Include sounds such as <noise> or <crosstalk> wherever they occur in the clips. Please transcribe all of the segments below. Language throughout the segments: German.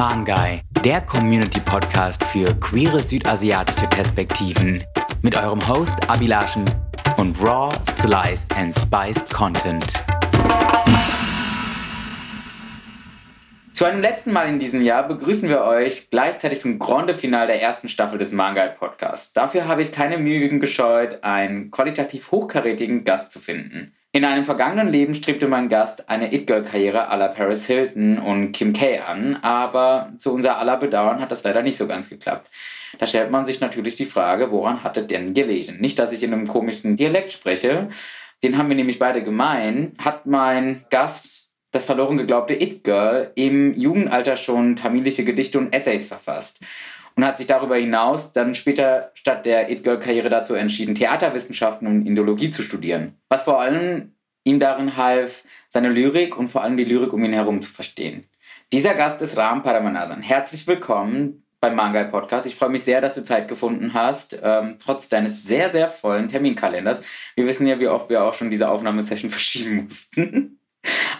Mangai, der Community-Podcast für queere südasiatische Perspektiven. Mit eurem Host Abilaschen und Raw, Sliced and Spiced Content. Zu einem letzten Mal in diesem Jahr begrüßen wir euch gleichzeitig zum Grande Final der ersten Staffel des Mangai Podcasts. Dafür habe ich keine Mühe gescheut, einen qualitativ hochkarätigen Gast zu finden. In einem vergangenen Leben strebte mein Gast eine It-Girl-Karriere à la Paris Hilton und Kim K an, aber zu unser aller Bedauern hat das leider nicht so ganz geklappt. Da stellt man sich natürlich die Frage, woran hat er denn gelegen? Nicht, dass ich in einem komischen Dialekt spreche, den haben wir nämlich beide gemein, hat mein Gast das verloren geglaubte It-Girl im Jugendalter schon tamilische Gedichte und Essays verfasst und hat sich darüber hinaus dann später statt der It-Girl-Karriere dazu entschieden, Theaterwissenschaften und Indologie zu studieren. Was vor allem ihm darin half, seine Lyrik und vor allem die Lyrik um ihn herum zu verstehen. Dieser Gast ist Ram Paramanathan. Herzlich willkommen beim Mangai Podcast. Ich freue mich sehr, dass du Zeit gefunden hast, ähm, trotz deines sehr, sehr vollen Terminkalenders. Wir wissen ja, wie oft wir auch schon diese Aufnahmesession <laughs> verschieben mussten.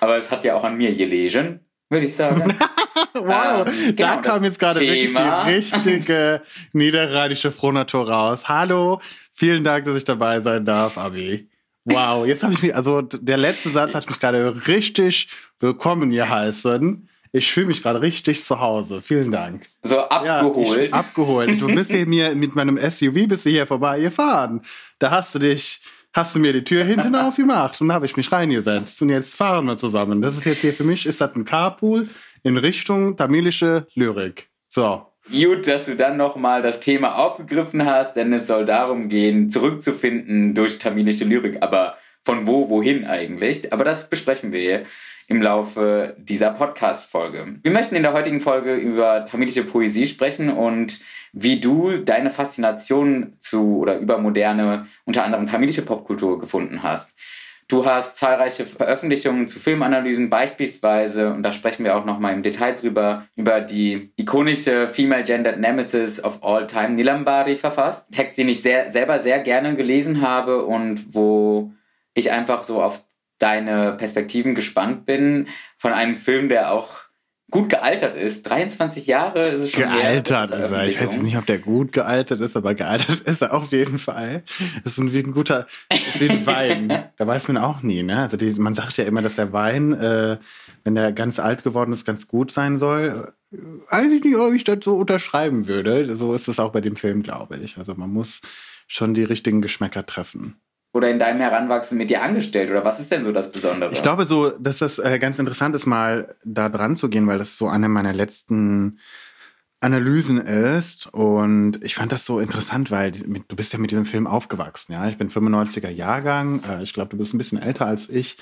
Aber es hat ja auch an mir gelegen, würde ich sagen. <laughs> <laughs> wow, ähm, genau, da kam jetzt gerade wirklich die richtige <laughs> niederrheinische Frohnatur raus. Hallo, vielen Dank, dass ich dabei sein darf, Abi. Wow, jetzt habe ich mich, also der letzte Satz hat mich gerade richtig willkommen hier heißen. Ich fühle mich gerade richtig zu Hause. Vielen Dank. So abgeholt. Ja, abgeholt. Du bist hier <laughs> mir mit meinem SUV bist du hier vorbei gefahren. Da hast du dich, hast du mir die Tür hinten aufgemacht und da habe ich mich reingesetzt und jetzt fahren wir zusammen. Das ist jetzt hier für mich, ist das ein Carpool? In Richtung tamilische Lyrik. So. Gut, dass du dann nochmal das Thema aufgegriffen hast, denn es soll darum gehen, zurückzufinden durch tamilische Lyrik. Aber von wo, wohin eigentlich? Aber das besprechen wir im Laufe dieser Podcast-Folge. Wir möchten in der heutigen Folge über tamilische Poesie sprechen und wie du deine Faszination zu oder über moderne, unter anderem tamilische Popkultur gefunden hast. Du hast zahlreiche Veröffentlichungen zu Filmanalysen, beispielsweise, und da sprechen wir auch nochmal im Detail drüber, über die ikonische Female Gendered Nemesis of All Time, Nilambari, verfasst. Text, den ich sehr, selber sehr gerne gelesen habe und wo ich einfach so auf deine Perspektiven gespannt bin von einem Film, der auch gut gealtert ist. 23 Jahre ist es schon. Gealtert ist er. Ich weiß jetzt nicht, ob der gut gealtert ist, aber gealtert <laughs> ist er auf jeden Fall. Das ist wie ein guter, ist wie ein <laughs> Wein. da weiß man auch nie, ne? Also die, man sagt ja immer, dass der Wein, äh, wenn der ganz alt geworden ist, ganz gut sein soll. Weiß ich nicht, ob ich das so unterschreiben würde. So ist es auch bei dem Film, glaube ich. Also man muss schon die richtigen Geschmäcker treffen oder in deinem Heranwachsen mit dir angestellt? Oder was ist denn so das Besondere? Ich glaube so, dass das äh, ganz interessant ist, mal da dran zu gehen, weil das so eine meiner letzten Analysen ist. Und ich fand das so interessant, weil du bist ja mit diesem Film aufgewachsen. Ja, ich bin 95er Jahrgang. Äh, ich glaube, du bist ein bisschen älter als ich.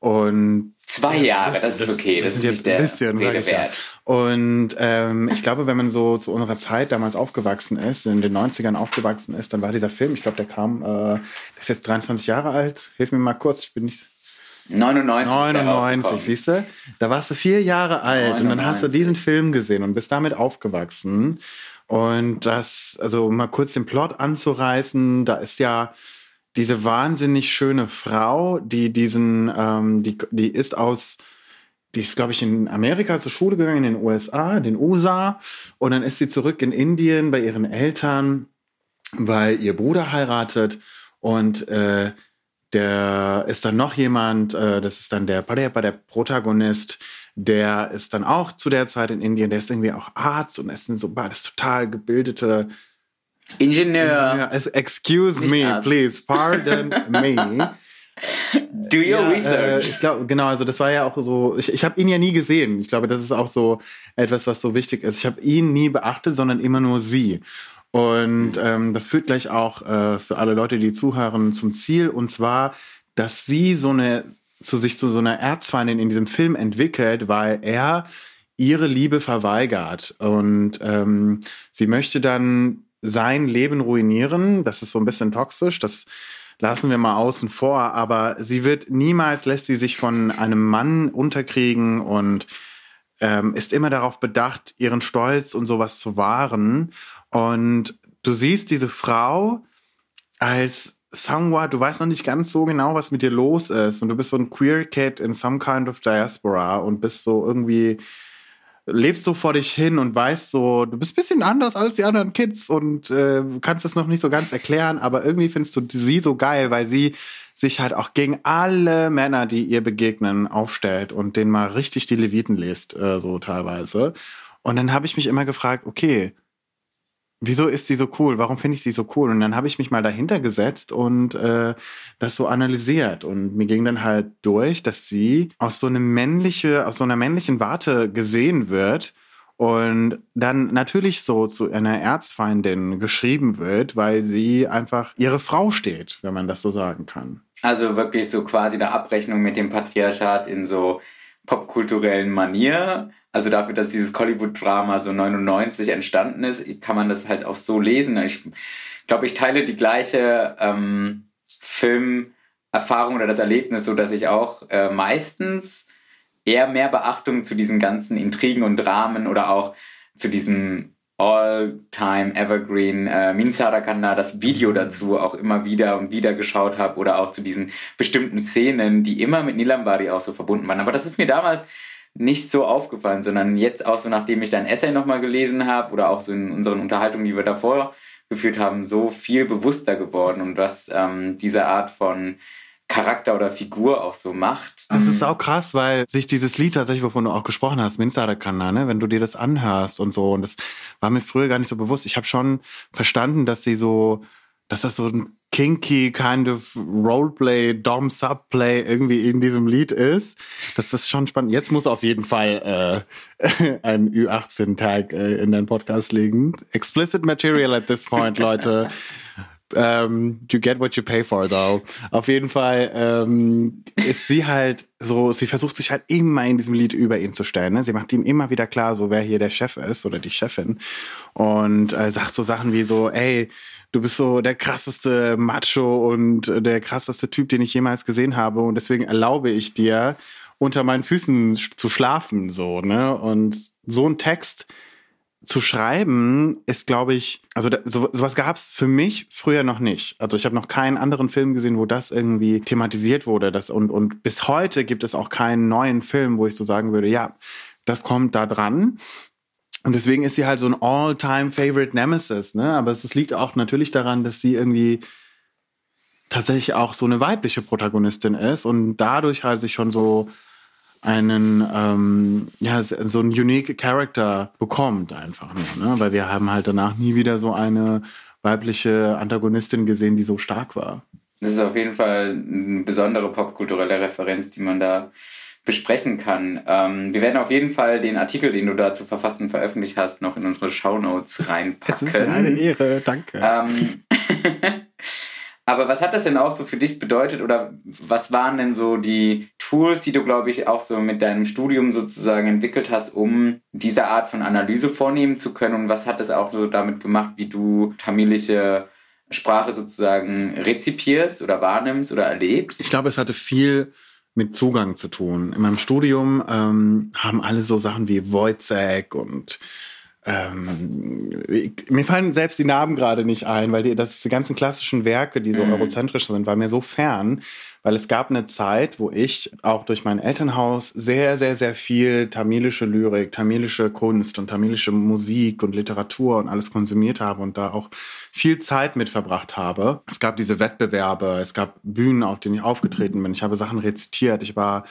Und Zwei Jahre, das, das ist okay. Das, das ist nicht der bisschen, Rede ich ja. Und ähm, ich glaube, wenn man so zu unserer Zeit damals aufgewachsen ist, in den 90ern aufgewachsen ist, dann war dieser Film, ich glaube, der kam, äh, der ist jetzt 23 Jahre alt. Hilf mir mal kurz, ich bin nicht. 99. 99, siehst du? Da warst du vier Jahre alt 99. und dann hast du diesen Film gesehen und bist damit aufgewachsen. Und das, also mal kurz den Plot anzureißen, da ist ja diese wahnsinnig schöne Frau, die diesen, ähm, die, die ist aus, die ist, glaube ich, in Amerika zur Schule gegangen, in den USA, den USA. Und dann ist sie zurück in Indien bei ihren Eltern, weil ihr Bruder heiratet. Und äh, der ist dann noch jemand, äh, das ist dann der Padeppa, der Protagonist, der ist dann auch zu der Zeit in Indien, der ist irgendwie auch Arzt und ist so das total gebildete Ingenieur. Excuse Nicht me, Arzt. please, pardon <laughs> me. Do your ja, research. Äh, ich glaube, genau, also das war ja auch so, ich, ich habe ihn ja nie gesehen. Ich glaube, das ist auch so etwas, was so wichtig ist. Ich habe ihn nie beachtet, sondern immer nur sie. Und mhm. ähm, das führt gleich auch äh, für alle Leute, die zuhören, zum Ziel. Und zwar, dass sie so eine, zu sich zu so einer Erzfeindin in diesem Film entwickelt, weil er ihre Liebe verweigert. Und ähm, sie möchte dann sein Leben ruinieren. Das ist so ein bisschen toxisch. Das lassen wir mal außen vor. Aber sie wird niemals, lässt sie sich von einem Mann unterkriegen und ähm, ist immer darauf bedacht, ihren Stolz und sowas zu wahren. Und du siehst diese Frau als somewhat, du weißt noch nicht ganz so genau, was mit dir los ist. Und du bist so ein Queer Kid in some kind of diaspora und bist so irgendwie lebst so vor dich hin und weißt so, du bist ein bisschen anders als die anderen Kids und äh, kannst es noch nicht so ganz erklären, aber irgendwie findest du sie so geil, weil sie sich halt auch gegen alle Männer, die ihr begegnen, aufstellt und denen mal richtig die Leviten liest, äh, so teilweise. Und dann habe ich mich immer gefragt, okay, wieso ist sie so cool? Warum finde ich sie so cool? Und dann habe ich mich mal dahinter gesetzt und äh, das so analysiert. Und mir ging dann halt durch, dass sie aus so eine männliche, aus so einer männlichen Warte gesehen wird und dann natürlich so zu einer Erzfeindin geschrieben wird, weil sie einfach ihre Frau steht, wenn man das so sagen kann. Also wirklich so quasi eine Abrechnung mit dem Patriarchat in so popkulturellen Manier also dafür, dass dieses Hollywood-Drama so 99 entstanden ist, kann man das halt auch so lesen. Ich glaube, ich teile die gleiche ähm, Filmerfahrung oder das Erlebnis, so dass ich auch äh, meistens eher mehr Beachtung zu diesen ganzen Intrigen und Dramen oder auch zu diesem All-Time Evergreen äh, Minsara Kanna, das Video dazu auch immer wieder und wieder geschaut habe oder auch zu diesen bestimmten Szenen, die immer mit Nilambari auch so verbunden waren. Aber das ist mir damals nicht so aufgefallen, sondern jetzt auch so, nachdem ich dein Essay nochmal gelesen habe oder auch so in unseren Unterhaltungen, die wir davor geführt haben, so viel bewusster geworden und was ähm, diese Art von Charakter oder Figur auch so macht. Das ist auch krass, weil sich dieses Lied tatsächlich, wovon du auch gesprochen hast, Minsterkanna, ne, wenn du dir das anhörst und so, und das war mir früher gar nicht so bewusst. Ich habe schon verstanden, dass sie so, dass das so ein kinky kind of Roleplay, Dom Subplay irgendwie in diesem Lied ist. Das ist schon spannend. Jetzt muss auf jeden Fall äh, <laughs> ein Ü18-Tag äh, in deinen Podcast liegen. Explicit Material at this point, <laughs> Leute. Um, ähm, you get what you pay for, though. Auf jeden Fall ähm, ist sie halt so, sie versucht sich halt immer in diesem Lied über ihn zu stellen. Ne? Sie macht ihm immer wieder klar, so wer hier der Chef ist oder die Chefin. Und äh, sagt so Sachen wie so, ey, du bist so der krasseste Macho und der krasseste Typ, den ich jemals gesehen habe. Und deswegen erlaube ich dir, unter meinen Füßen zu schlafen, so, ne? Und so ein Text zu schreiben ist, glaube ich, also da, so, sowas gab es für mich früher noch nicht. Also ich habe noch keinen anderen Film gesehen, wo das irgendwie thematisiert wurde. Das, und, und bis heute gibt es auch keinen neuen Film, wo ich so sagen würde, ja, das kommt da dran. Und deswegen ist sie halt so ein All-Time-Favorite Nemesis, ne? Aber es liegt auch natürlich daran, dass sie irgendwie tatsächlich auch so eine weibliche Protagonistin ist und dadurch halt sich schon so einen, ähm, ja, so einen unique Character bekommt einfach nur, ne? Weil wir haben halt danach nie wieder so eine weibliche Antagonistin gesehen, die so stark war. Das ist auf jeden Fall eine besondere popkulturelle Referenz, die man da besprechen kann. Ähm, wir werden auf jeden Fall den Artikel, den du da zu verfassen veröffentlicht hast, noch in unsere Shownotes reinpacken. Es ist eine Ehre, danke. Ähm, <laughs> aber was hat das denn auch so für dich bedeutet oder was waren denn so die Tools, die du, glaube ich, auch so mit deinem Studium sozusagen entwickelt hast, um diese Art von Analyse vornehmen zu können? Und was hat das auch so damit gemacht, wie du tamilische Sprache sozusagen rezipierst oder wahrnimmst oder erlebst? Ich glaube, es hatte viel mit Zugang zu tun. In meinem Studium ähm, haben alle so Sachen wie Wojcek und ähm, mir fallen selbst die Namen gerade nicht ein, weil die, das die ganzen klassischen Werke, die so mhm. eurozentrisch sind, war mir so fern, weil es gab eine Zeit, wo ich auch durch mein Elternhaus sehr, sehr, sehr viel tamilische Lyrik, tamilische Kunst und tamilische Musik und Literatur und alles konsumiert habe und da auch viel Zeit mit verbracht habe. Es gab diese Wettbewerbe, es gab Bühnen, auf denen ich aufgetreten bin. Ich habe Sachen rezitiert. Ich war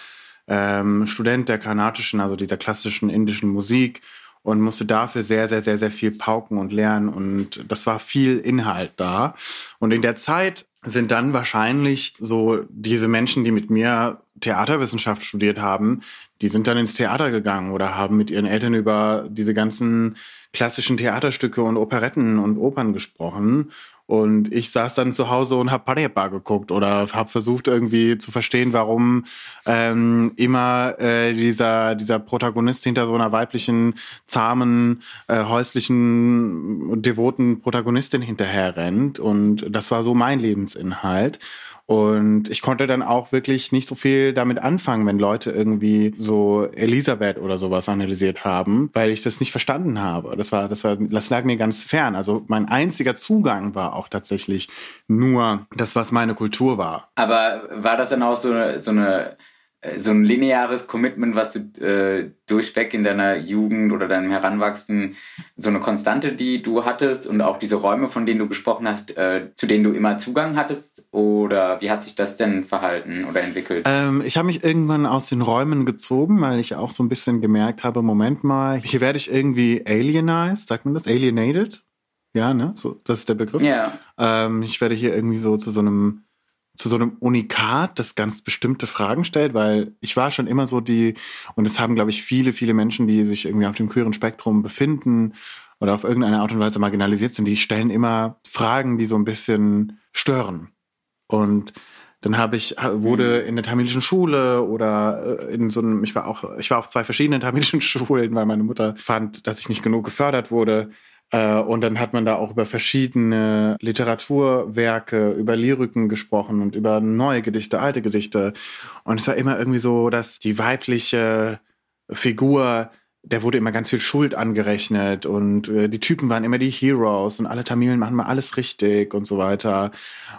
ähm, Student der kanadischen, also dieser klassischen indischen Musik und musste dafür sehr, sehr, sehr, sehr viel pauken und lernen. Und das war viel Inhalt da. Und in der Zeit sind dann wahrscheinlich so diese Menschen, die mit mir Theaterwissenschaft studiert haben, die sind dann ins Theater gegangen oder haben mit ihren Eltern über diese ganzen klassischen Theaterstücke und Operetten und Opern gesprochen. Und ich saß dann zu Hause und habe Parepa geguckt oder habe versucht irgendwie zu verstehen, warum ähm, immer äh, dieser, dieser Protagonist hinter so einer weiblichen, zahmen, äh, häuslichen, devoten Protagonistin hinterher rennt. Und das war so mein Lebensinhalt. Und ich konnte dann auch wirklich nicht so viel damit anfangen, wenn Leute irgendwie so Elisabeth oder sowas analysiert haben, weil ich das nicht verstanden habe. Das war, das war, das lag mir ganz fern. Also mein einziger Zugang war auch tatsächlich nur das, was meine Kultur war. Aber war das dann auch so eine, so eine äh, so ein lineares Commitment, was du äh, durchweg in deiner Jugend oder deinem Heranwachsen, so eine Konstante, die du hattest und auch diese Räume, von denen du gesprochen hast, äh, zu denen du immer Zugang hattest? Oder wie hat sich das denn verhalten oder entwickelt? Ähm, ich habe mich irgendwann aus den Räumen gezogen, weil ich auch so ein bisschen gemerkt habe, Moment mal, hier werde ich irgendwie alienized, sagt man das? Alienated? Ja, ne? So, das ist der Begriff. Ja. Ähm, ich werde hier irgendwie so zu so einem zu so einem Unikat, das ganz bestimmte Fragen stellt, weil ich war schon immer so die, und es haben, glaube ich, viele, viele Menschen, die sich irgendwie auf dem queeren Spektrum befinden oder auf irgendeine Art und Weise marginalisiert sind, die stellen immer Fragen, die so ein bisschen stören. Und dann habe ich, wurde in der tamilischen Schule oder äh, in so einem, ich war auch, ich war auf zwei verschiedenen tamilischen <laughs> Schulen, weil meine Mutter fand, dass ich nicht genug gefördert wurde. Äh, und dann hat man da auch über verschiedene Literaturwerke, über Lyriken gesprochen und über neue Gedichte, alte Gedichte. Und es war immer irgendwie so, dass die weibliche Figur der wurde immer ganz viel Schuld angerechnet und äh, die Typen waren immer die Heroes und alle Tamilen machen mal alles richtig und so weiter.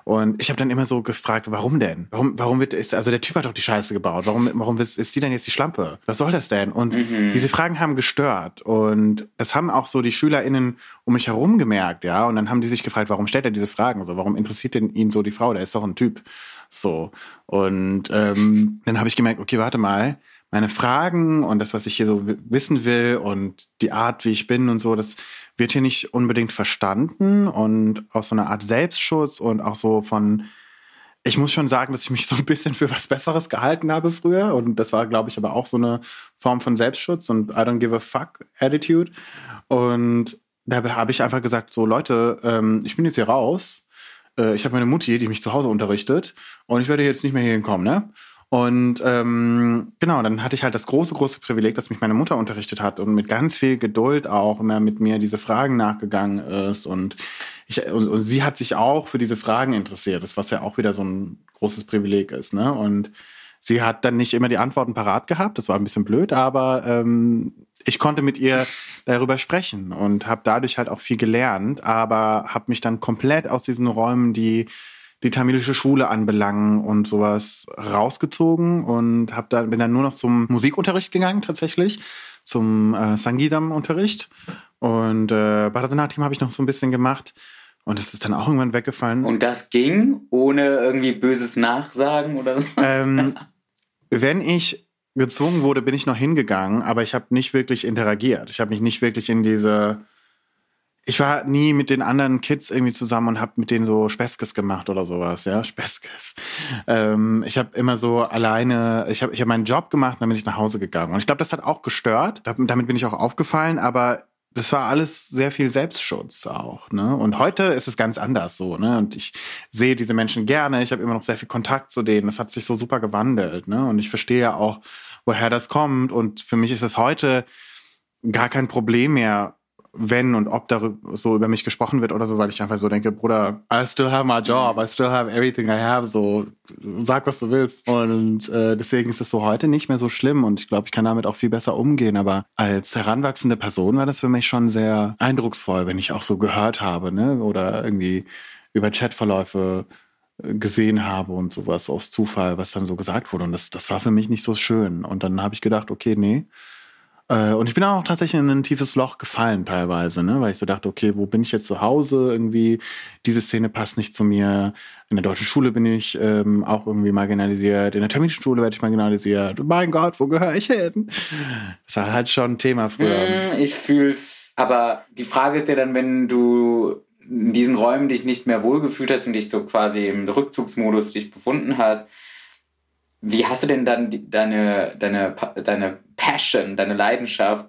Und ich habe dann immer so gefragt, warum denn? Warum, warum wird ist also der Typ hat doch die Scheiße gebaut. Warum, warum ist, ist sie denn jetzt die Schlampe? Was soll das denn? Und mhm. diese Fragen haben gestört und das haben auch so die SchülerInnen um mich herum gemerkt, ja. Und dann haben die sich gefragt, warum stellt er diese Fragen? So, warum interessiert denn ihn so die Frau? Der ist doch ein Typ. So und ähm, dann habe ich gemerkt, okay, warte mal meine Fragen und das, was ich hier so wissen will und die Art, wie ich bin und so, das wird hier nicht unbedingt verstanden und aus so einer Art Selbstschutz und auch so von, ich muss schon sagen, dass ich mich <laughs> so ein bisschen für was Besseres gehalten habe früher und das war, glaube ich, aber auch so eine Form von Selbstschutz und I don't give a fuck Attitude und da habe ich einfach gesagt, so Leute, ähm, ich bin jetzt hier raus, äh, ich habe meine Mutti, die mich zu Hause unterrichtet und ich werde jetzt nicht mehr hier hinkommen, ne? Und ähm, genau, dann hatte ich halt das große, große Privileg, dass mich meine Mutter unterrichtet hat und mit ganz viel Geduld auch immer mit mir diese Fragen nachgegangen ist. Und, ich, und, und sie hat sich auch für diese Fragen interessiert, das was ja auch wieder so ein großes Privileg ist. Ne? Und sie hat dann nicht immer die Antworten parat gehabt, das war ein bisschen blöd, aber ähm, ich konnte mit ihr darüber sprechen und habe dadurch halt auch viel gelernt, aber habe mich dann komplett aus diesen Räumen, die die tamilische Schule anbelangen und sowas rausgezogen und hab dann, bin dann nur noch zum Musikunterricht gegangen tatsächlich, zum äh, Sangidam-Unterricht und äh, Bharatanatyam habe ich noch so ein bisschen gemacht und es ist dann auch irgendwann weggefallen. Und das ging ohne irgendwie böses Nachsagen oder so? Ähm, <laughs> wenn ich gezwungen wurde, bin ich noch hingegangen, aber ich habe nicht wirklich interagiert. Ich habe mich nicht wirklich in diese ich war nie mit den anderen Kids irgendwie zusammen und habe mit denen so Speskes gemacht oder sowas, ja, Speskes. Ähm, ich habe immer so alleine, ich habe ich hab meinen Job gemacht, dann bin ich nach Hause gegangen. Und ich glaube, das hat auch gestört. Damit bin ich auch aufgefallen, aber das war alles sehr viel Selbstschutz auch, ne? Und heute ist es ganz anders so, ne? Und ich sehe diese Menschen gerne, ich habe immer noch sehr viel Kontakt zu denen. Das hat sich so super gewandelt, ne? Und ich verstehe ja auch, woher das kommt. Und für mich ist es heute gar kein Problem mehr, wenn und ob darüber so über mich gesprochen wird oder so, weil ich einfach so denke, Bruder, I still have my job, I still have everything I have, so sag, was du willst. Und äh, deswegen ist es so heute nicht mehr so schlimm und ich glaube, ich kann damit auch viel besser umgehen. Aber als heranwachsende Person war das für mich schon sehr eindrucksvoll, wenn ich auch so gehört habe, ne? Oder irgendwie über Chatverläufe äh, gesehen habe und sowas aus Zufall, was dann so gesagt wurde. Und das, das war für mich nicht so schön. Und dann habe ich gedacht, okay, nee, äh, und ich bin auch tatsächlich in ein tiefes Loch gefallen teilweise, ne? weil ich so dachte, okay, wo bin ich jetzt zu Hause? Irgendwie, diese Szene passt nicht zu mir. In der deutschen Schule bin ich ähm, auch irgendwie marginalisiert. In der terminischen Schule werde ich marginalisiert. Mein Gott, wo gehöre ich hin? Das war halt schon ein Thema früher. Mm, ich fühl's. Aber die Frage ist ja dann, wenn du in diesen Räumen dich nicht mehr wohlgefühlt hast und dich so quasi im Rückzugsmodus dich befunden hast, wie hast du denn dann die, deine, deine, deine Passion, deine Leidenschaft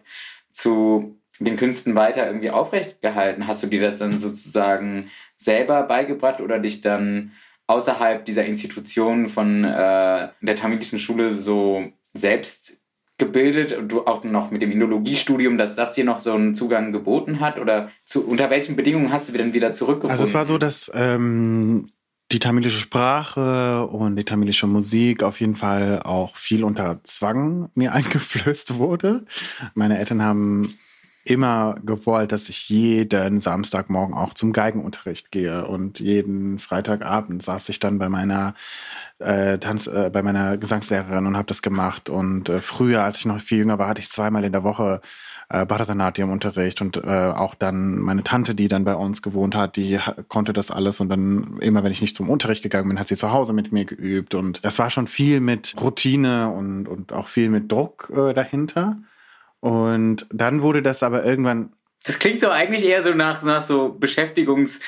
zu den Künsten weiter irgendwie aufrecht gehalten? Hast du dir das dann sozusagen selber beigebracht oder dich dann außerhalb dieser Institution von äh, der tamilischen Schule so selbst gebildet und du auch noch mit dem Indologiestudium, dass das dir noch so einen Zugang geboten hat? Oder zu, unter welchen Bedingungen hast du dann wieder zurückgefunden? Also es war so, dass ähm, die tamilische Sprache und die tamilische Musik auf jeden Fall auch viel unter Zwang mir <laughs> eingeflößt wurde. Meine Eltern haben immer gewollt, dass ich jeden Samstagmorgen auch zum Geigenunterricht gehe. Und jeden Freitagabend saß ich dann bei meiner äh, Tanz, äh, bei meiner Gesangslehrerin und habe das gemacht. Und äh, früher, als ich noch viel jünger war, hatte ich zweimal in der Woche äh, Bharatanatyam-Unterricht und äh, auch dann meine Tante, die dann bei uns gewohnt hat, die konnte das alles und dann immer, wenn ich nicht zum Unterricht gegangen bin, hat sie zu Hause mit mir geübt und das war schon viel mit Routine und, und auch viel mit Druck äh, dahinter. Und dann wurde das aber irgendwann das klingt doch eigentlich eher so nach, nach so Beschäftigungs,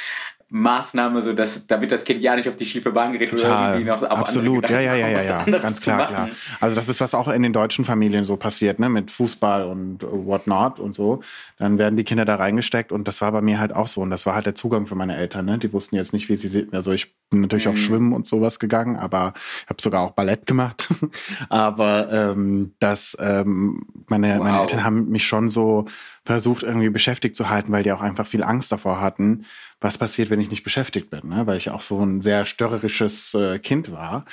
Maßnahme, so dass damit das Kind ja nicht auf die schiefe Bahn gerät Total. oder irgendwie noch auf Absolut, ja, ja, ja, ja, ja, ganz klar, klar. Also das ist was auch in den deutschen Familien so passiert, ne, mit Fußball und whatnot und so. Dann werden die Kinder da reingesteckt und das war bei mir halt auch so und das war halt der Zugang für meine Eltern, ne. Die wussten jetzt nicht, wie sie also ich bin natürlich mhm. auch schwimmen und sowas gegangen, aber ich habe sogar auch Ballett gemacht. <laughs> aber ähm, das ähm, meine wow. meine Eltern haben mich schon so versucht irgendwie beschäftigt zu halten, weil die auch einfach viel Angst davor hatten was passiert, wenn ich nicht beschäftigt bin, ne? weil ich auch so ein sehr störrisches äh, Kind war.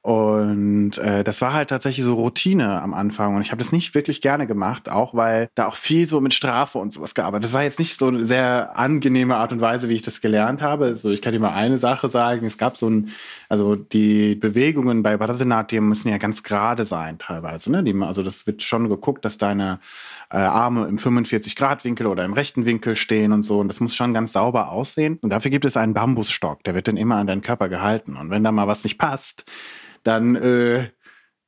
Und äh, das war halt tatsächlich so Routine am Anfang. Und ich habe das nicht wirklich gerne gemacht, auch weil da auch viel so mit Strafe und sowas gab. Das war jetzt nicht so eine sehr angenehme Art und Weise, wie ich das gelernt habe. Also ich kann dir mal eine Sache sagen. Es gab so ein, also die Bewegungen bei Bharatanatyam müssen ja ganz gerade sein teilweise. Ne? Die, also das wird schon geguckt, dass deine äh, Arme im 45-Grad-Winkel oder im rechten Winkel stehen und so. Und das muss schon ganz sauber aussehen. Und dafür gibt es einen Bambusstock, der wird dann immer an deinen Körper gehalten. Und wenn da mal was nicht passt, dann äh,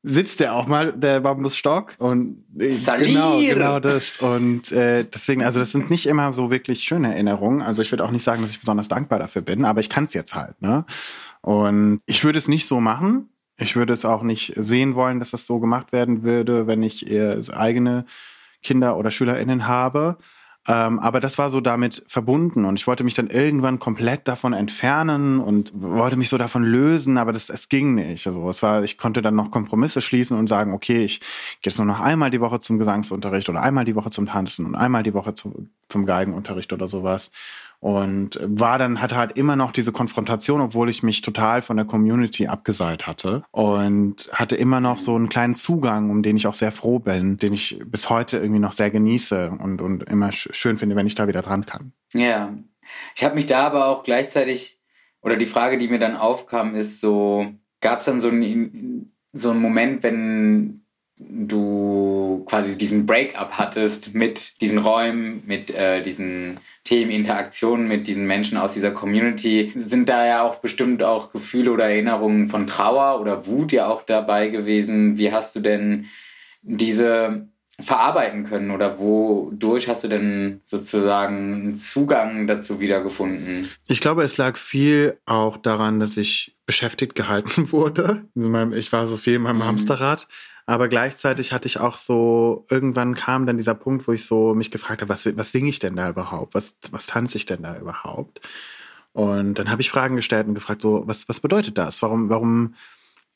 sitzt der auch mal, der Bambusstock. Und äh, genau, genau das. Und äh, deswegen, also das sind nicht immer so wirklich schöne Erinnerungen. Also ich würde auch nicht sagen, dass ich besonders dankbar dafür bin, aber ich kann es jetzt halt. Ne? Und ich würde es nicht so machen. Ich würde es auch nicht sehen wollen, dass das so gemacht werden würde, wenn ich eher eigene Kinder oder SchülerInnen habe. Ähm, aber das war so damit verbunden und ich wollte mich dann irgendwann komplett davon entfernen und wollte mich so davon lösen, aber das, es ging nicht. Also es war, ich konnte dann noch Kompromisse schließen und sagen, okay, ich gehe jetzt nur noch einmal die Woche zum Gesangsunterricht oder einmal die Woche zum Tanzen und einmal die Woche zu, zum Geigenunterricht oder sowas. Und war dann, hatte halt immer noch diese Konfrontation, obwohl ich mich total von der Community abgeseilt hatte. Und hatte immer noch so einen kleinen Zugang, um den ich auch sehr froh bin, den ich bis heute irgendwie noch sehr genieße und, und immer schön finde, wenn ich da wieder dran kann. Ja. Ich habe mich da aber auch gleichzeitig, oder die Frage, die mir dann aufkam, ist so, gab es dann so einen, so einen Moment, wenn du quasi diesen Break-up hattest mit diesen Räumen, mit äh, diesen Themen, Interaktionen mit diesen Menschen aus dieser Community, sind da ja auch bestimmt auch Gefühle oder Erinnerungen von Trauer oder Wut ja auch dabei gewesen. Wie hast du denn diese verarbeiten können oder wodurch hast du denn sozusagen einen Zugang dazu wiedergefunden? Ich glaube, es lag viel auch daran, dass ich beschäftigt gehalten <laughs> wurde. Ich war so viel in meinem mhm. Hamsterrad. Aber gleichzeitig hatte ich auch so, irgendwann kam dann dieser Punkt, wo ich so mich gefragt habe, was, was singe ich denn da überhaupt? Was, was tanze ich denn da überhaupt? Und dann habe ich Fragen gestellt und gefragt, so, was, was bedeutet das? Warum, warum,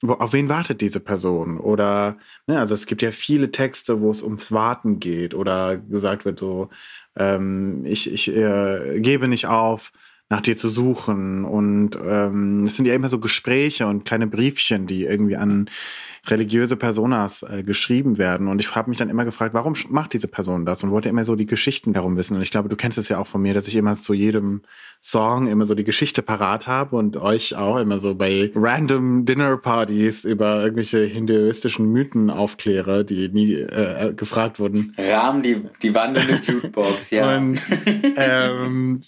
auf wen wartet diese Person? Oder, ne, also es gibt ja viele Texte, wo es ums Warten geht oder gesagt wird so, ähm, ich, ich äh, gebe nicht auf, nach dir zu suchen. Und ähm, es sind ja immer so Gespräche und kleine Briefchen, die irgendwie an religiöse Personas äh, geschrieben werden. Und ich habe mich dann immer gefragt, warum macht diese Person das? Und wollte immer so die Geschichten darum wissen. Und ich glaube, du kennst es ja auch von mir, dass ich immer zu jedem Song immer so die Geschichte parat habe und euch auch immer so bei random Dinner-Partys über irgendwelche hinduistischen Mythen aufkläre, die nie äh, gefragt wurden. Rahmen die, die wandelnde Jukebox, ja. <laughs> Und ähm,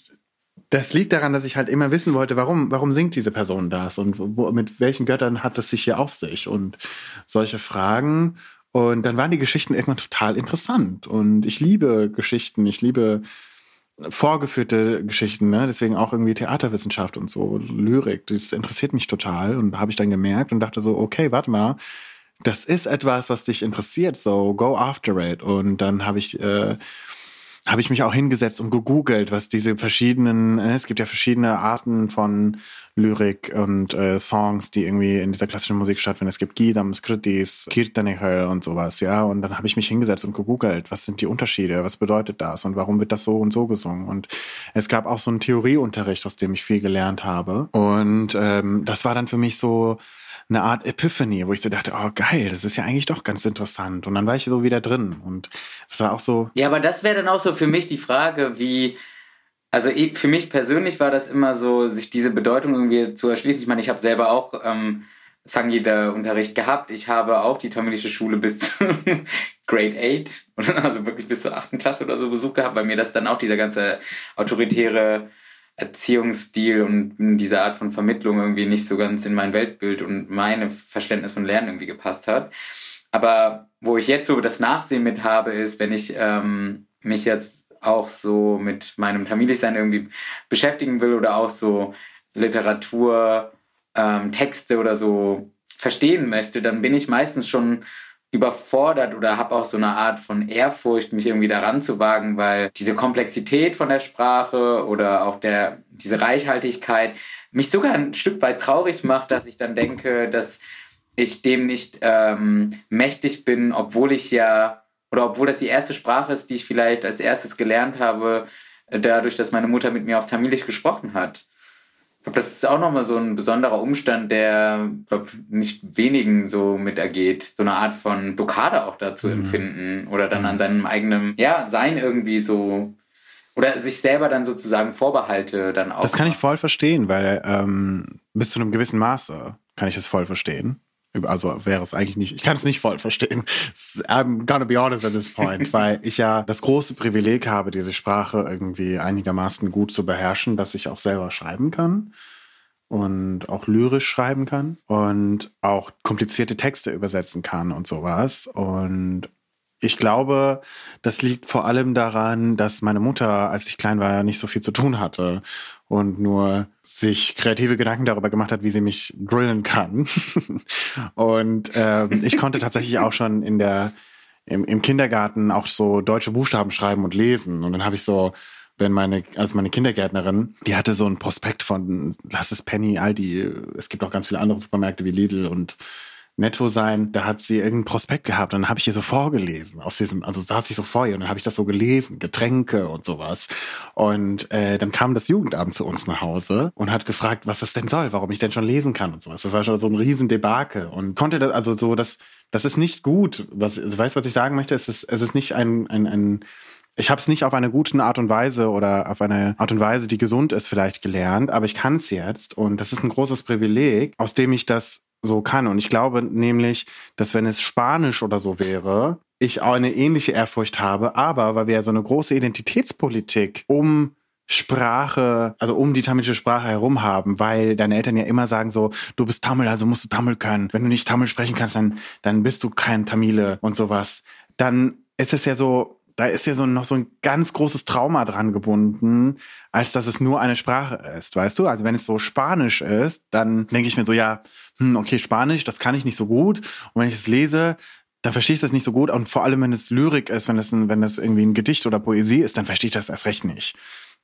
das liegt daran, dass ich halt immer wissen wollte, warum, warum singt diese Person das und wo, mit welchen Göttern hat es sich hier auf sich und solche Fragen. Und dann waren die Geschichten irgendwann total interessant. Und ich liebe Geschichten, ich liebe vorgeführte Geschichten, ne? deswegen auch irgendwie Theaterwissenschaft und so, Lyrik, das interessiert mich total. Und habe ich dann gemerkt und dachte so, okay, warte mal, das ist etwas, was dich interessiert, so go after it. Und dann habe ich äh, habe ich mich auch hingesetzt und gegoogelt, was diese verschiedenen, äh, es gibt ja verschiedene Arten von Lyrik und äh, Songs, die irgendwie in dieser klassischen Musik stattfinden. Es gibt Gidams, Kritis, Kirtanechel und sowas, ja. Und dann habe ich mich hingesetzt und gegoogelt, was sind die Unterschiede, was bedeutet das und warum wird das so und so gesungen. Und es gab auch so einen Theorieunterricht, aus dem ich viel gelernt habe. Und ähm, das war dann für mich so, eine Art Epiphany, wo ich so dachte, oh geil, das ist ja eigentlich doch ganz interessant. Und dann war ich so wieder drin. Und das war auch so. Ja, aber das wäre dann auch so für mich die Frage, wie. Also für mich persönlich war das immer so, sich diese Bedeutung irgendwie zu erschließen. Ich meine, ich habe selber auch ähm, Sangita-Unterricht gehabt. Ich habe auch die tamilische Schule bis zu <laughs> Grade 8, <laughs> also wirklich bis zur 8. Klasse oder so Besuch gehabt, weil mir das dann auch dieser ganze autoritäre Erziehungsstil und diese Art von Vermittlung irgendwie nicht so ganz in mein Weltbild und meine Verständnis von Lernen irgendwie gepasst hat. Aber wo ich jetzt so das Nachsehen mit habe, ist, wenn ich ähm, mich jetzt auch so mit meinem Tamilisch-Sein irgendwie beschäftigen will oder auch so Literatur, ähm, Texte oder so verstehen möchte, dann bin ich meistens schon überfordert oder habe auch so eine Art von Ehrfurcht, mich irgendwie daran zu wagen, weil diese Komplexität von der Sprache oder auch der, diese Reichhaltigkeit mich sogar ein Stück weit traurig macht, dass ich dann denke, dass ich dem nicht ähm, mächtig bin, obwohl ich ja, oder obwohl das die erste Sprache ist, die ich vielleicht als erstes gelernt habe, dadurch, dass meine Mutter mit mir auf Tamilisch gesprochen hat glaube, das ist auch nochmal so ein besonderer Umstand, der, glaube nicht wenigen so mitergeht, so eine Art von Blockade auch dazu mhm. empfinden oder dann mhm. an seinem eigenen, ja, Sein irgendwie so oder sich selber dann sozusagen Vorbehalte dann auch. Das kann ich voll verstehen, weil ähm, bis zu einem gewissen Maße kann ich das voll verstehen. Also wäre es eigentlich nicht, ich kann es nicht voll verstehen. I'm gonna be honest at this point, <laughs> weil ich ja das große Privileg habe, diese Sprache irgendwie einigermaßen gut zu beherrschen, dass ich auch selber schreiben kann und auch lyrisch schreiben kann und auch komplizierte Texte übersetzen kann und sowas. Und ich glaube, das liegt vor allem daran, dass meine Mutter, als ich klein war, nicht so viel zu tun hatte und nur sich kreative Gedanken darüber gemacht hat, wie sie mich drillen kann. <laughs> und ähm, ich konnte tatsächlich auch schon in der im, im Kindergarten auch so deutsche Buchstaben schreiben und lesen. Und dann habe ich so wenn meine, also meine Kindergärtnerin, die hatte so ein Prospekt von, lass es Penny, Aldi, es gibt auch ganz viele andere Supermärkte wie Lidl und Netto sein, da hat sie irgendein Prospekt gehabt und dann habe ich ihr so vorgelesen aus diesem, also saß ich so vor ihr und dann habe ich das so gelesen, Getränke und sowas. Und äh, dann kam das Jugendamt zu uns nach Hause und hat gefragt, was das denn soll, warum ich denn schon lesen kann und sowas. Das war schon so ein riesen Debakel und konnte das, also so, das, das ist nicht gut. Was, weißt du, was ich sagen möchte? Es ist, es ist nicht ein, ein, ein ich habe es nicht auf eine gute Art und Weise oder auf eine Art und Weise, die gesund ist, vielleicht gelernt, aber ich kann es jetzt und das ist ein großes Privileg, aus dem ich das so kann. Und ich glaube nämlich, dass wenn es Spanisch oder so wäre, ich auch eine ähnliche Ehrfurcht habe, aber weil wir ja so eine große Identitätspolitik um Sprache, also um die tamilische Sprache herum haben, weil deine Eltern ja immer sagen so, du bist Tamil, also musst du Tamil können. Wenn du nicht Tamil sprechen kannst, dann, dann bist du kein Tamile und sowas. Dann ist es ja so, da ist ja so noch so ein ganz großes Trauma dran gebunden, als dass es nur eine Sprache ist, weißt du? Also wenn es so Spanisch ist, dann denke ich mir so, ja, hm, okay, Spanisch, das kann ich nicht so gut. Und wenn ich es lese, dann verstehe ich das nicht so gut. Und vor allem, wenn es Lyrik ist, wenn das, ein, wenn das irgendwie ein Gedicht oder Poesie ist, dann verstehe ich das erst recht nicht.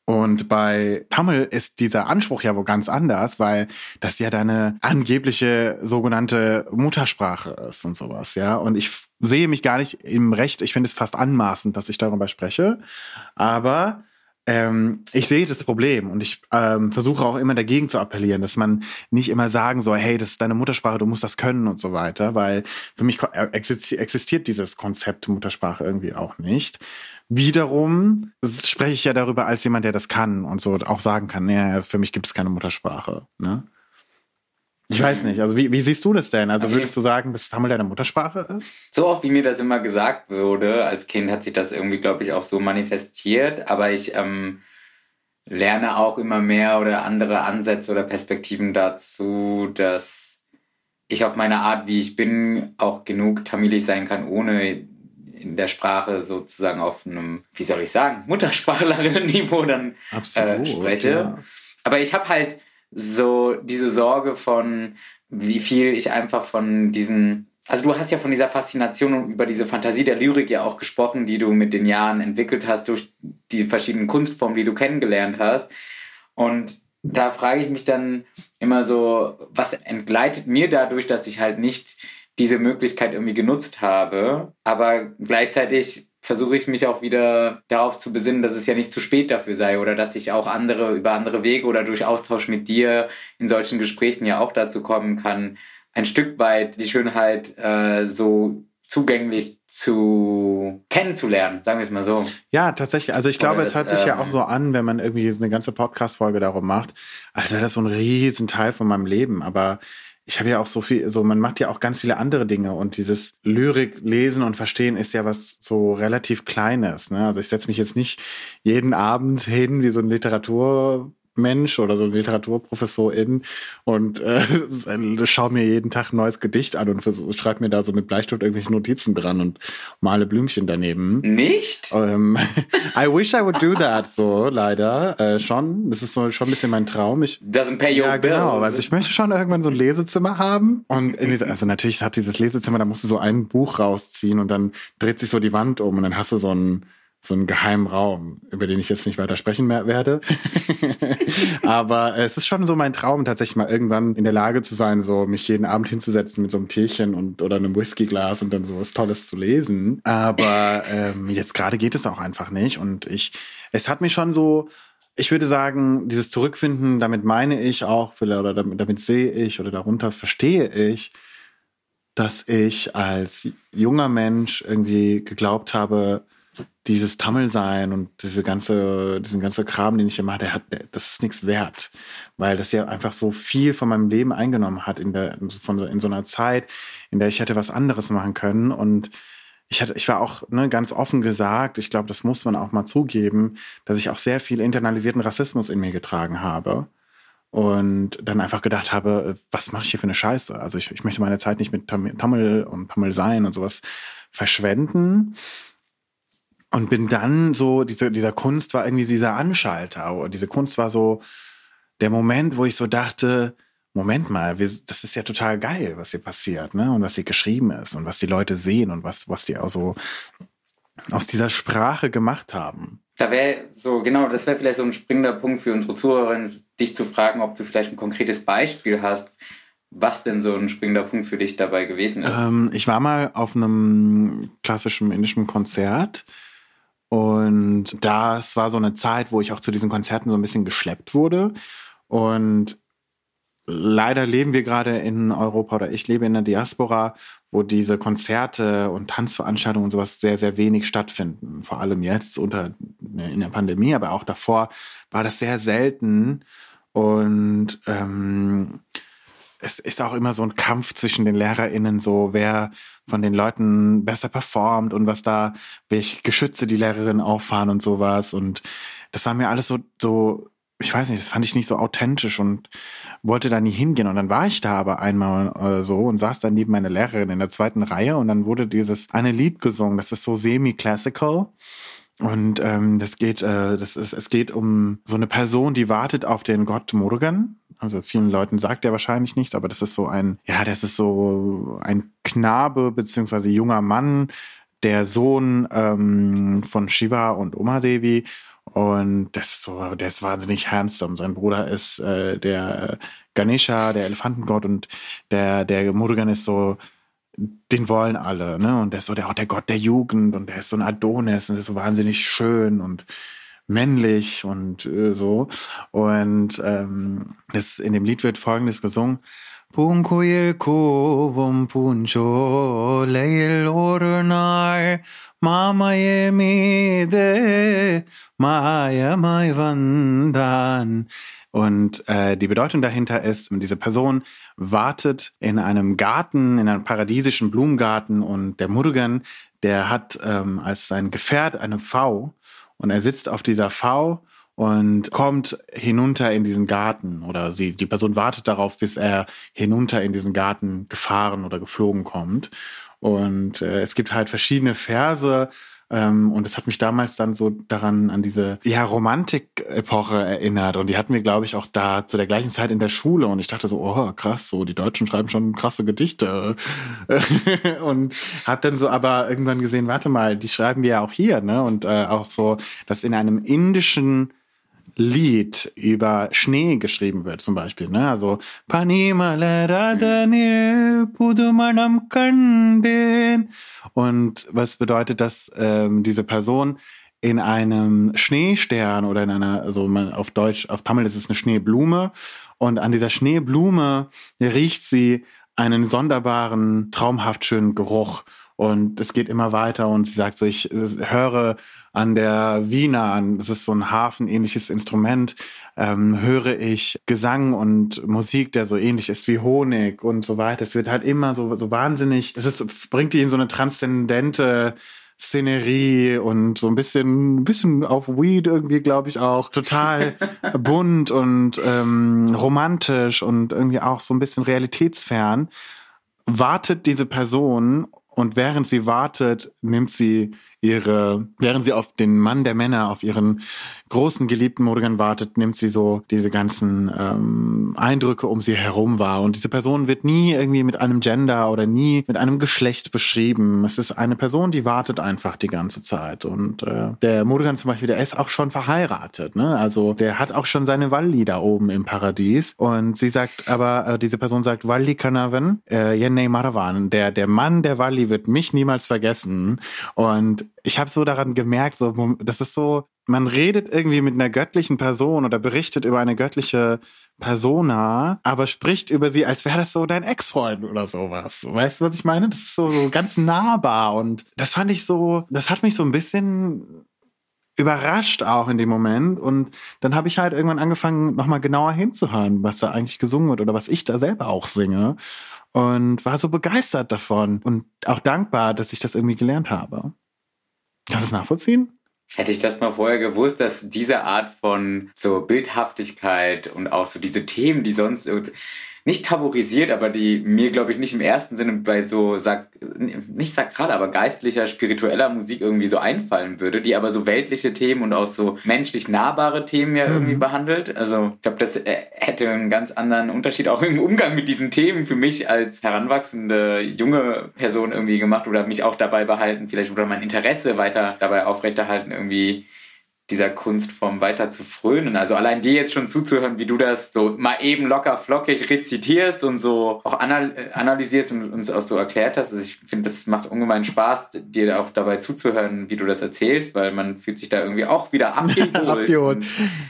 Und bei Tamil ist dieser Anspruch ja wohl ganz anders, weil das ja deine angebliche sogenannte Muttersprache ist und sowas, ja. Und ich sehe mich gar nicht im Recht, ich finde es fast anmaßend, dass ich darüber spreche. Aber ähm, ich sehe das Problem und ich ähm, versuche auch immer dagegen zu appellieren, dass man nicht immer sagen soll, hey, das ist deine Muttersprache, du musst das können und so weiter, weil für mich äh, existiert dieses Konzept Muttersprache irgendwie auch nicht. Wiederum spreche ich ja darüber als jemand, der das kann und so auch sagen kann, nee, für mich gibt es keine Muttersprache. Ne? Ich weiß nicht, also wie, wie siehst du das denn? Also würdest du sagen, dass Tamil deine Muttersprache ist? So oft, wie mir das immer gesagt wurde, als Kind hat sich das irgendwie, glaube ich, auch so manifestiert, aber ich ähm, lerne auch immer mehr oder andere Ansätze oder Perspektiven dazu, dass ich auf meine Art, wie ich bin, auch genug tamilisch sein kann, ohne in der Sprache sozusagen auf einem, wie soll ich sagen, Muttersprachlerinnen-Niveau dann äh, spreche. Ja. Aber ich habe halt so diese Sorge von, wie viel ich einfach von diesen also du hast ja von dieser Faszination und über diese Fantasie der Lyrik ja auch gesprochen, die du mit den Jahren entwickelt hast durch die verschiedenen Kunstformen, die du kennengelernt hast. Und da frage ich mich dann immer so, was entgleitet mir dadurch, dass ich halt nicht diese Möglichkeit irgendwie genutzt habe. Aber gleichzeitig versuche ich mich auch wieder darauf zu besinnen, dass es ja nicht zu spät dafür sei oder dass ich auch andere über andere Wege oder durch Austausch mit dir in solchen Gesprächen ja auch dazu kommen kann, ein Stück weit die Schönheit äh, so zugänglich zu kennenzulernen, sagen wir es mal so. Ja, tatsächlich. Also ich glaube, es hört sich ähm, ja auch so an, wenn man irgendwie eine ganze Podcast-Folge darum macht, als wäre das so ein riesen Teil von meinem Leben. Aber ich habe ja auch so viel, so man macht ja auch ganz viele andere Dinge und dieses Lyrik lesen und verstehen ist ja was so relativ Kleines. Ne? Also ich setze mich jetzt nicht jeden Abend hin wie so ein Literatur Mensch oder so ein Literaturprofessorin und <laughs> äh, schau mir jeden Tag ein neues Gedicht an und schreib mir da so mit Bleistift irgendwelche Notizen dran und male Blümchen daneben. Nicht? Ähm, <laughs> I wish I would do that, so leider. Äh, schon. Das ist so schon ein bisschen mein Traum. Ich, Doesn't pay your ja, genau. Also ich möchte schon irgendwann so ein Lesezimmer haben. Und in dieser, also natürlich hat dieses Lesezimmer, da musst du so ein Buch rausziehen und dann dreht sich so die Wand um und dann hast du so ein so einen geheimen Raum, über den ich jetzt nicht weiter sprechen mehr werde. <laughs> Aber es ist schon so mein Traum, tatsächlich mal irgendwann in der Lage zu sein, so mich jeden Abend hinzusetzen mit so einem Teechen und oder einem Whiskyglas und dann so was Tolles zu lesen. Aber ähm, jetzt gerade geht es auch einfach nicht. Und ich, es hat mich schon so, ich würde sagen, dieses Zurückfinden, damit meine ich auch, oder damit, damit sehe ich oder darunter verstehe ich, dass ich als junger Mensch irgendwie geglaubt habe, dieses Tammelsein und diese ganze, diesen ganze Kram, den ich mache, der hat, das ist nichts wert. Weil das ja einfach so viel von meinem Leben eingenommen hat in der, von, in so einer Zeit, in der ich hätte was anderes machen können. Und ich hatte, ich war auch ne, ganz offen gesagt, ich glaube, das muss man auch mal zugeben, dass ich auch sehr viel internalisierten Rassismus in mir getragen habe. Und dann einfach gedacht habe, was mache ich hier für eine Scheiße? Also ich, ich möchte meine Zeit nicht mit Tammel und Tammel sein und sowas verschwenden. Und bin dann so, diese, dieser Kunst war irgendwie dieser Anschalter. Und diese Kunst war so der Moment, wo ich so dachte, Moment mal, wir, das ist ja total geil, was hier passiert, ne? Und was hier geschrieben ist und was die Leute sehen und was, was die auch so aus dieser Sprache gemacht haben. Da wäre so, genau, das wäre vielleicht so ein springender Punkt für unsere Zuhörerinnen, dich zu fragen, ob du vielleicht ein konkretes Beispiel hast, was denn so ein springender Punkt für dich dabei gewesen ist. Ähm, ich war mal auf einem klassischen indischen Konzert und das war so eine Zeit, wo ich auch zu diesen Konzerten so ein bisschen geschleppt wurde. Und leider leben wir gerade in Europa oder ich lebe in der Diaspora, wo diese Konzerte und Tanzveranstaltungen und sowas sehr, sehr wenig stattfinden. Vor allem jetzt unter, in der Pandemie, aber auch davor war das sehr selten. Und ähm, es ist auch immer so ein Kampf zwischen den LehrerInnen, so wer von den Leuten besser performt und was da, welche Geschütze die Lehrerinnen auffahren und sowas. Und das war mir alles so, so, ich weiß nicht, das fand ich nicht so authentisch und wollte da nie hingehen. Und dann war ich da aber einmal äh, so und saß dann neben meiner Lehrerin in der zweiten Reihe und dann wurde dieses eine Lied gesungen. Das ist so semi-classical. Und ähm, das geht, äh, das ist, es geht um so eine Person, die wartet auf den Gott Morgan. Also vielen Leuten sagt er wahrscheinlich nichts, aber das ist so ein, ja, das ist so ein Knabe beziehungsweise junger Mann, der Sohn ähm, von Shiva und Uma Devi. Und das ist so, der ist wahnsinnig handsome. Sein Bruder ist äh, der Ganesha, der Elefantengott, und der, der Murugan ist so den wollen alle, ne? Und der ist so der, auch der Gott der Jugend und der ist so ein Adonis und der ist so wahnsinnig schön und männlich und äh, so. Und ähm, das, in dem Lied wird folgendes gesungen. Punkoyel kovum puncho leil ornar mamaye mide maya mai vandan und äh, die Bedeutung dahinter ist, diese Person wartet in einem Garten, in einem paradiesischen Blumengarten und der Murugan, der hat ähm, als sein Gefährt eine V und er sitzt auf dieser V und kommt hinunter in diesen Garten oder sie, die Person wartet darauf, bis er hinunter in diesen Garten gefahren oder geflogen kommt. Und äh, es gibt halt verschiedene Verse, und es hat mich damals dann so daran an diese ja, Romantik-Epoche erinnert. Und die hatten wir, glaube ich, auch da zu der gleichen Zeit in der Schule. Und ich dachte so, oh, krass, so die Deutschen schreiben schon krasse Gedichte. <laughs> und hab dann so aber irgendwann gesehen, warte mal, die schreiben wir ja auch hier, ne? Und äh, auch so, dass in einem indischen Lied über Schnee geschrieben wird, zum Beispiel. Ne? Also Pudumanam Kanden. Und was bedeutet, dass ähm, diese Person in einem Schneestern oder in einer, also auf Deutsch, auf Tamil ist es eine Schneeblume. Und an dieser Schneeblume riecht sie einen sonderbaren, traumhaft schönen Geruch. Und es geht immer weiter und sie sagt so, ich höre an der Wiener, an, das ist so ein hafenähnliches Instrument, ähm, höre ich Gesang und Musik, der so ähnlich ist wie Honig und so weiter. Es wird halt immer so, so wahnsinnig, es ist, bringt die in so eine transzendente Szenerie und so ein bisschen, ein bisschen auf Weed irgendwie, glaube ich auch. Total <laughs> bunt und ähm, romantisch und irgendwie auch so ein bisschen realitätsfern. Wartet diese Person und während sie wartet, nimmt sie ihre, während sie auf den Mann der Männer, auf ihren großen geliebten Morgan wartet, nimmt sie so diese ganzen ähm, Eindrücke um sie herum wahr. Und diese Person wird nie irgendwie mit einem Gender oder nie mit einem Geschlecht beschrieben. Es ist eine Person, die wartet einfach die ganze Zeit. Und äh, der Morgan zum Beispiel, der ist auch schon verheiratet. Ne? Also der hat auch schon seine Walli da oben im Paradies. Und sie sagt aber, äh, diese Person sagt, Walli Kanavan, äh, Yenne Maravan, der, der Mann der Walli wird mich niemals vergessen. Und ich habe so daran gemerkt, so, das ist so, man redet irgendwie mit einer göttlichen Person oder berichtet über eine göttliche Persona, aber spricht über sie, als wäre das so dein Ex-Freund oder sowas. Weißt du, was ich meine? Das ist so, so ganz nahbar und das fand ich so, das hat mich so ein bisschen überrascht auch in dem Moment und dann habe ich halt irgendwann angefangen, nochmal genauer hinzuhören, was da eigentlich gesungen wird oder was ich da selber auch singe und war so begeistert davon und auch dankbar, dass ich das irgendwie gelernt habe. Kannst du es nachvollziehen? Hätte ich das mal vorher gewusst, dass diese Art von so Bildhaftigkeit und auch so diese Themen, die sonst nicht tabuisiert, aber die mir, glaube ich, nicht im ersten Sinne bei so, sak nicht sakral, aber geistlicher, spiritueller Musik irgendwie so einfallen würde, die aber so weltliche Themen und auch so menschlich nahbare Themen ja irgendwie mhm. behandelt. Also ich glaube, das äh, hätte einen ganz anderen Unterschied auch im Umgang mit diesen Themen für mich als heranwachsende junge Person irgendwie gemacht oder mich auch dabei behalten, vielleicht oder mein Interesse weiter dabei aufrechterhalten, irgendwie dieser Kunstform weiter zu frönen. Also allein dir jetzt schon zuzuhören, wie du das so mal eben locker flockig rezitierst und so auch anal analysierst und uns auch so erklärt hast. Also ich finde, das macht ungemein Spaß, dir auch dabei zuzuhören, wie du das erzählst, weil man fühlt sich da irgendwie auch wieder <laughs> abgeholt. abgeholt.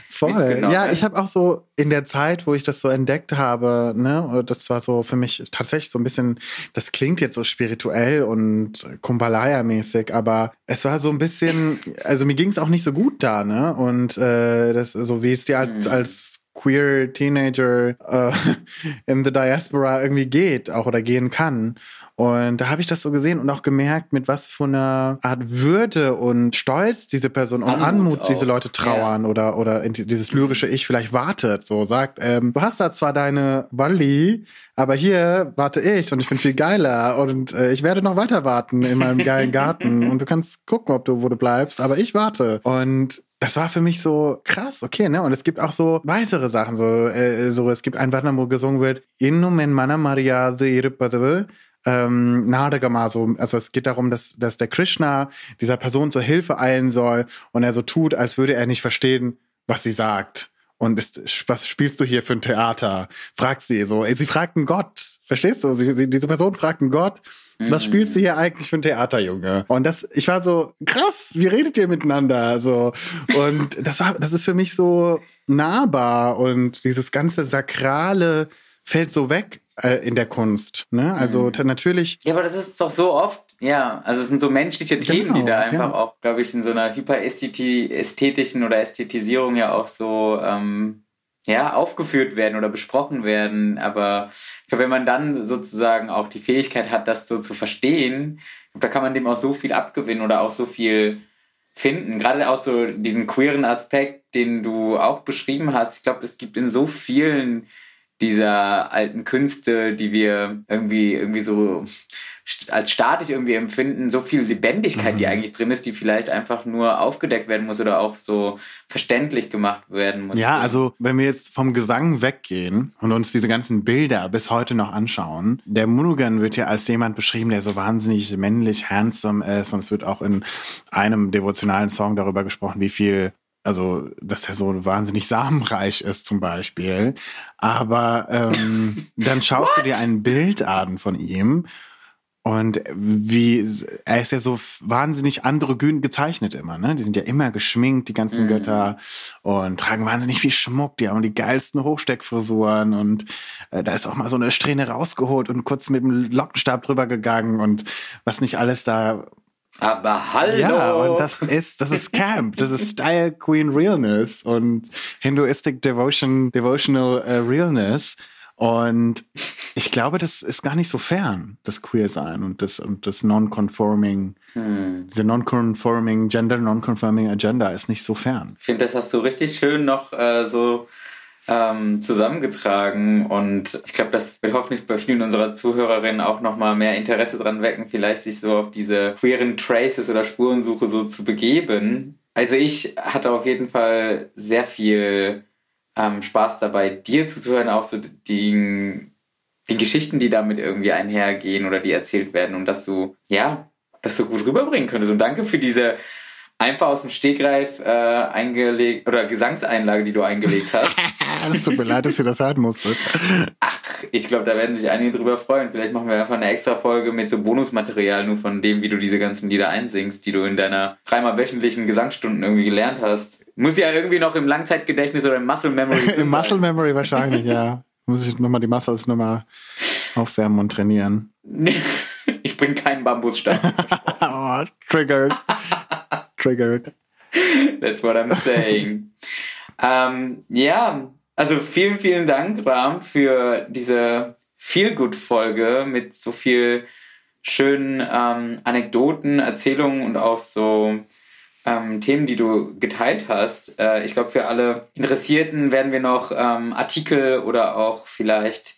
Voll. Ja, ich habe auch so in der Zeit, wo ich das so entdeckt habe, ne, das war so für mich tatsächlich so ein bisschen, das klingt jetzt so spirituell und Kumbhalaya-mäßig, aber es war so ein bisschen, also mir ging es auch nicht so gut da, ne? Und äh, das, so wie es dir halt mhm. als queer Teenager äh, <laughs> in the Diaspora irgendwie geht, auch oder gehen kann. Und da habe ich das so gesehen und auch gemerkt, mit was für einer Art Würde und Stolz diese Person und Anmut, Anmut diese Leute trauern ja. oder, oder dieses lyrische Ich vielleicht wartet. So sagt, ähm, du hast da zwar deine Walli, aber hier warte ich und ich bin viel geiler und äh, ich werde noch weiter warten in meinem geilen Garten <laughs> und du kannst gucken, ob du wo du bleibst, aber ich warte. Und das war für mich so krass, okay, ne? Und es gibt auch so weitere Sachen, so, äh, so es gibt ein Wörter, wo gesungen wird, Innumen Mana Maria ähm, Nadagama, so, also es geht darum, dass, dass der Krishna dieser Person zur Hilfe eilen soll und er so tut, als würde er nicht verstehen, was sie sagt. Und ist, was spielst du hier für ein Theater? Fragt sie so. Sie fragt einen Gott. Verstehst du? Sie, sie, diese Person fragt einen Gott. Was mhm. spielst du hier eigentlich für ein Theater, Junge? Und das, ich war so, krass, wie redet ihr miteinander? So. Und das war, das ist für mich so nahbar und dieses ganze Sakrale fällt so weg äh, in der Kunst. Ne? Also mhm. natürlich. Ja, aber das ist doch so oft. Ja, also es sind so menschliche Themen, genau, die da einfach ja. auch, glaube ich, in so einer hyperästhetischen oder Ästhetisierung ja auch so ähm, ja, aufgeführt werden oder besprochen werden. Aber ich glaube, wenn man dann sozusagen auch die Fähigkeit hat, das so zu verstehen, da kann man dem auch so viel abgewinnen oder auch so viel finden. Gerade auch so diesen queeren Aspekt, den du auch beschrieben hast. Ich glaube, es gibt in so vielen dieser alten Künste, die wir irgendwie, irgendwie so als statisch irgendwie empfinden, so viel Lebendigkeit, mhm. die eigentlich drin ist, die vielleicht einfach nur aufgedeckt werden muss oder auch so verständlich gemacht werden muss. Ja, also wenn wir jetzt vom Gesang weggehen und uns diese ganzen Bilder bis heute noch anschauen, der Munugan wird ja als jemand beschrieben, der so wahnsinnig männlich, handsome ist und es wird auch in einem devotionalen Song darüber gesprochen, wie viel also dass er so wahnsinnig samenreich ist zum Beispiel. Aber ähm, <laughs> dann schaust du dir ein Bild an von ihm Und wie, er ist ja so wahnsinnig androgyn gezeichnet immer, ne? Die sind ja immer geschminkt, die ganzen mhm. Götter, und tragen wahnsinnig viel Schmuck. Die haben die geilsten Hochsteckfrisuren und äh, da ist auch mal so eine Strähne rausgeholt und kurz mit dem Lockenstab drüber gegangen und was nicht alles da aber hallo! Ja, und das ist, das ist Camp, das ist Style Queen Realness und Hinduistic Devotion, Devotional uh, Realness. Und ich glaube, das ist gar nicht so fern, das Queer-Sein und das, und das Non-Conforming, hm. diese Non-Conforming, Gender Non-Conforming Agenda ist nicht so fern. Ich finde, das hast du richtig schön noch äh, so ähm, zusammengetragen und ich glaube, das wird hoffentlich bei vielen unserer Zuhörerinnen auch nochmal mehr Interesse dran wecken, vielleicht sich so auf diese queeren Traces oder Spurensuche so zu begeben. Also ich hatte auf jeden Fall sehr viel ähm, Spaß dabei, dir zuzuhören, auch so die, die Geschichten, die damit irgendwie einhergehen oder die erzählt werden und dass du, ja, das so gut rüberbringen könntest. Und danke für diese einfach aus dem Stegreif äh, eingelegt oder Gesangseinlage, die du eingelegt hast. <laughs> Es tut mir leid, dass ihr das hören musstet. Ach, ich glaube, da werden sich einige drüber freuen. Vielleicht machen wir einfach eine extra Folge mit so Bonusmaterial nur von dem, wie du diese ganzen Lieder einsingst, die du in deiner dreimal wöchentlichen Gesangsstunden irgendwie gelernt hast. Muss ja irgendwie noch im Langzeitgedächtnis oder im Muscle Memory. <laughs> Im Muscle Memory wahrscheinlich, ja. Muss ich nochmal die Muscles nochmal aufwärmen und trainieren. <laughs> ich bring keinen Bambusstab. <laughs> oh, triggered. triggered. That's what I'm saying. ähm, ja, also vielen, vielen Dank, Ram, für diese Feel-Good-Folge mit so viel schönen ähm, Anekdoten, Erzählungen und auch so ähm, Themen, die du geteilt hast. Äh, ich glaube, für alle Interessierten werden wir noch ähm, Artikel oder auch vielleicht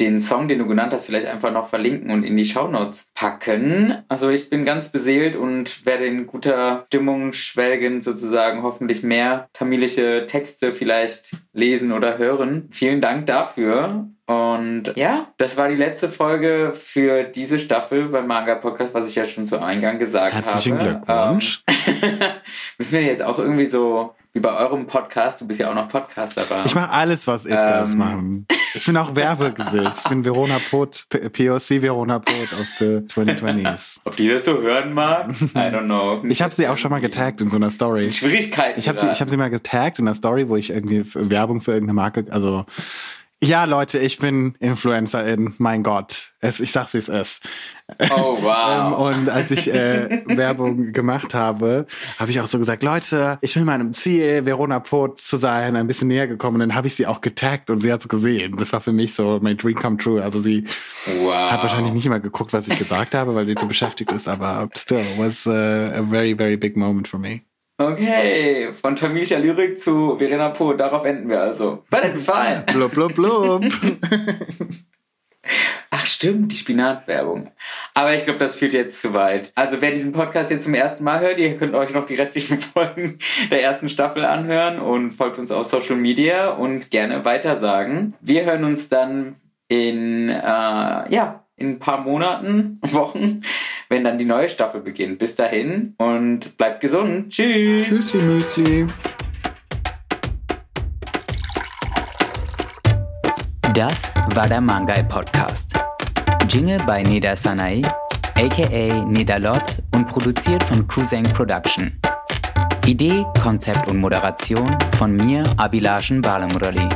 den Song, den du genannt hast, vielleicht einfach noch verlinken und in die Shownotes packen. Also ich bin ganz beseelt und werde in guter Stimmung schwelgen, sozusagen hoffentlich mehr tamilische Texte vielleicht lesen oder hören. Vielen Dank dafür. Und ja, das war die letzte Folge für diese Staffel beim Manga Podcast, was ich ja schon zu Eingang gesagt Herzlichen habe. Herzlichen Glückwunsch. Ähm, <laughs> müssen wir jetzt auch irgendwie so wie bei eurem Podcast, du bist ja auch noch Podcaster. Ich mache alles, was Edgars ähm. machen. Ich bin auch Werbegesicht. Ich bin Verona Pot, POC Verona Pot of the 2020s. <laughs> Ob die das so hören mag? I don't know. <laughs> Ich habe sie auch schon mal getaggt in so einer Story. Schwierigkeiten. Ich habe sie, hab sie mal getaggt in einer Story, wo ich irgendwie Werbung für irgendeine Marke, also ja, Leute, ich bin Influencerin, mein Gott. Es, ich sag's, wie es ist. Oh, wow. <laughs> Ähm, und als ich äh, Werbung gemacht habe, habe ich auch so gesagt, Leute, ich will meinem Ziel, Verona Pot zu sein, ein bisschen näher gekommen. Und dann habe ich sie auch getaggt und sie hat's gesehen. Das war für mich so mein Dream come true. Also sie wow. hat wahrscheinlich nicht immer geguckt, was ich gesagt habe, weil sie zu beschäftigt ist, aber still was a, a very, very big moment for me. Okay, von tamilischer Lyrik zu Verena Po, darauf enden wir also. But it's fine. blub, blub, blub. <laughs> Ach stimmt, die Spinatwerbung. Aber ich glaube, das führt jetzt zu weit. Also wer diesen Podcast jetzt zum ersten Mal hört, ihr könnt euch noch die restlichen <laughs> Folgen der ersten Staffel anhören und folgt uns auf Social Media und gerne weitersagen. Wir hören uns dann in, äh, ja, in ein paar Monaten, <laughs> Wochen wenn dann die neue Staffel beginnt. Bis dahin und bleibt gesund. Tschüss. Tschüssli Müsli. Das war der Mangai Podcast. Jingle bei Neda Sanai, aka Nedalot und produziert von Kuseng Production. Idee, Konzept und Moderation von mir, Abilashen Balamurali.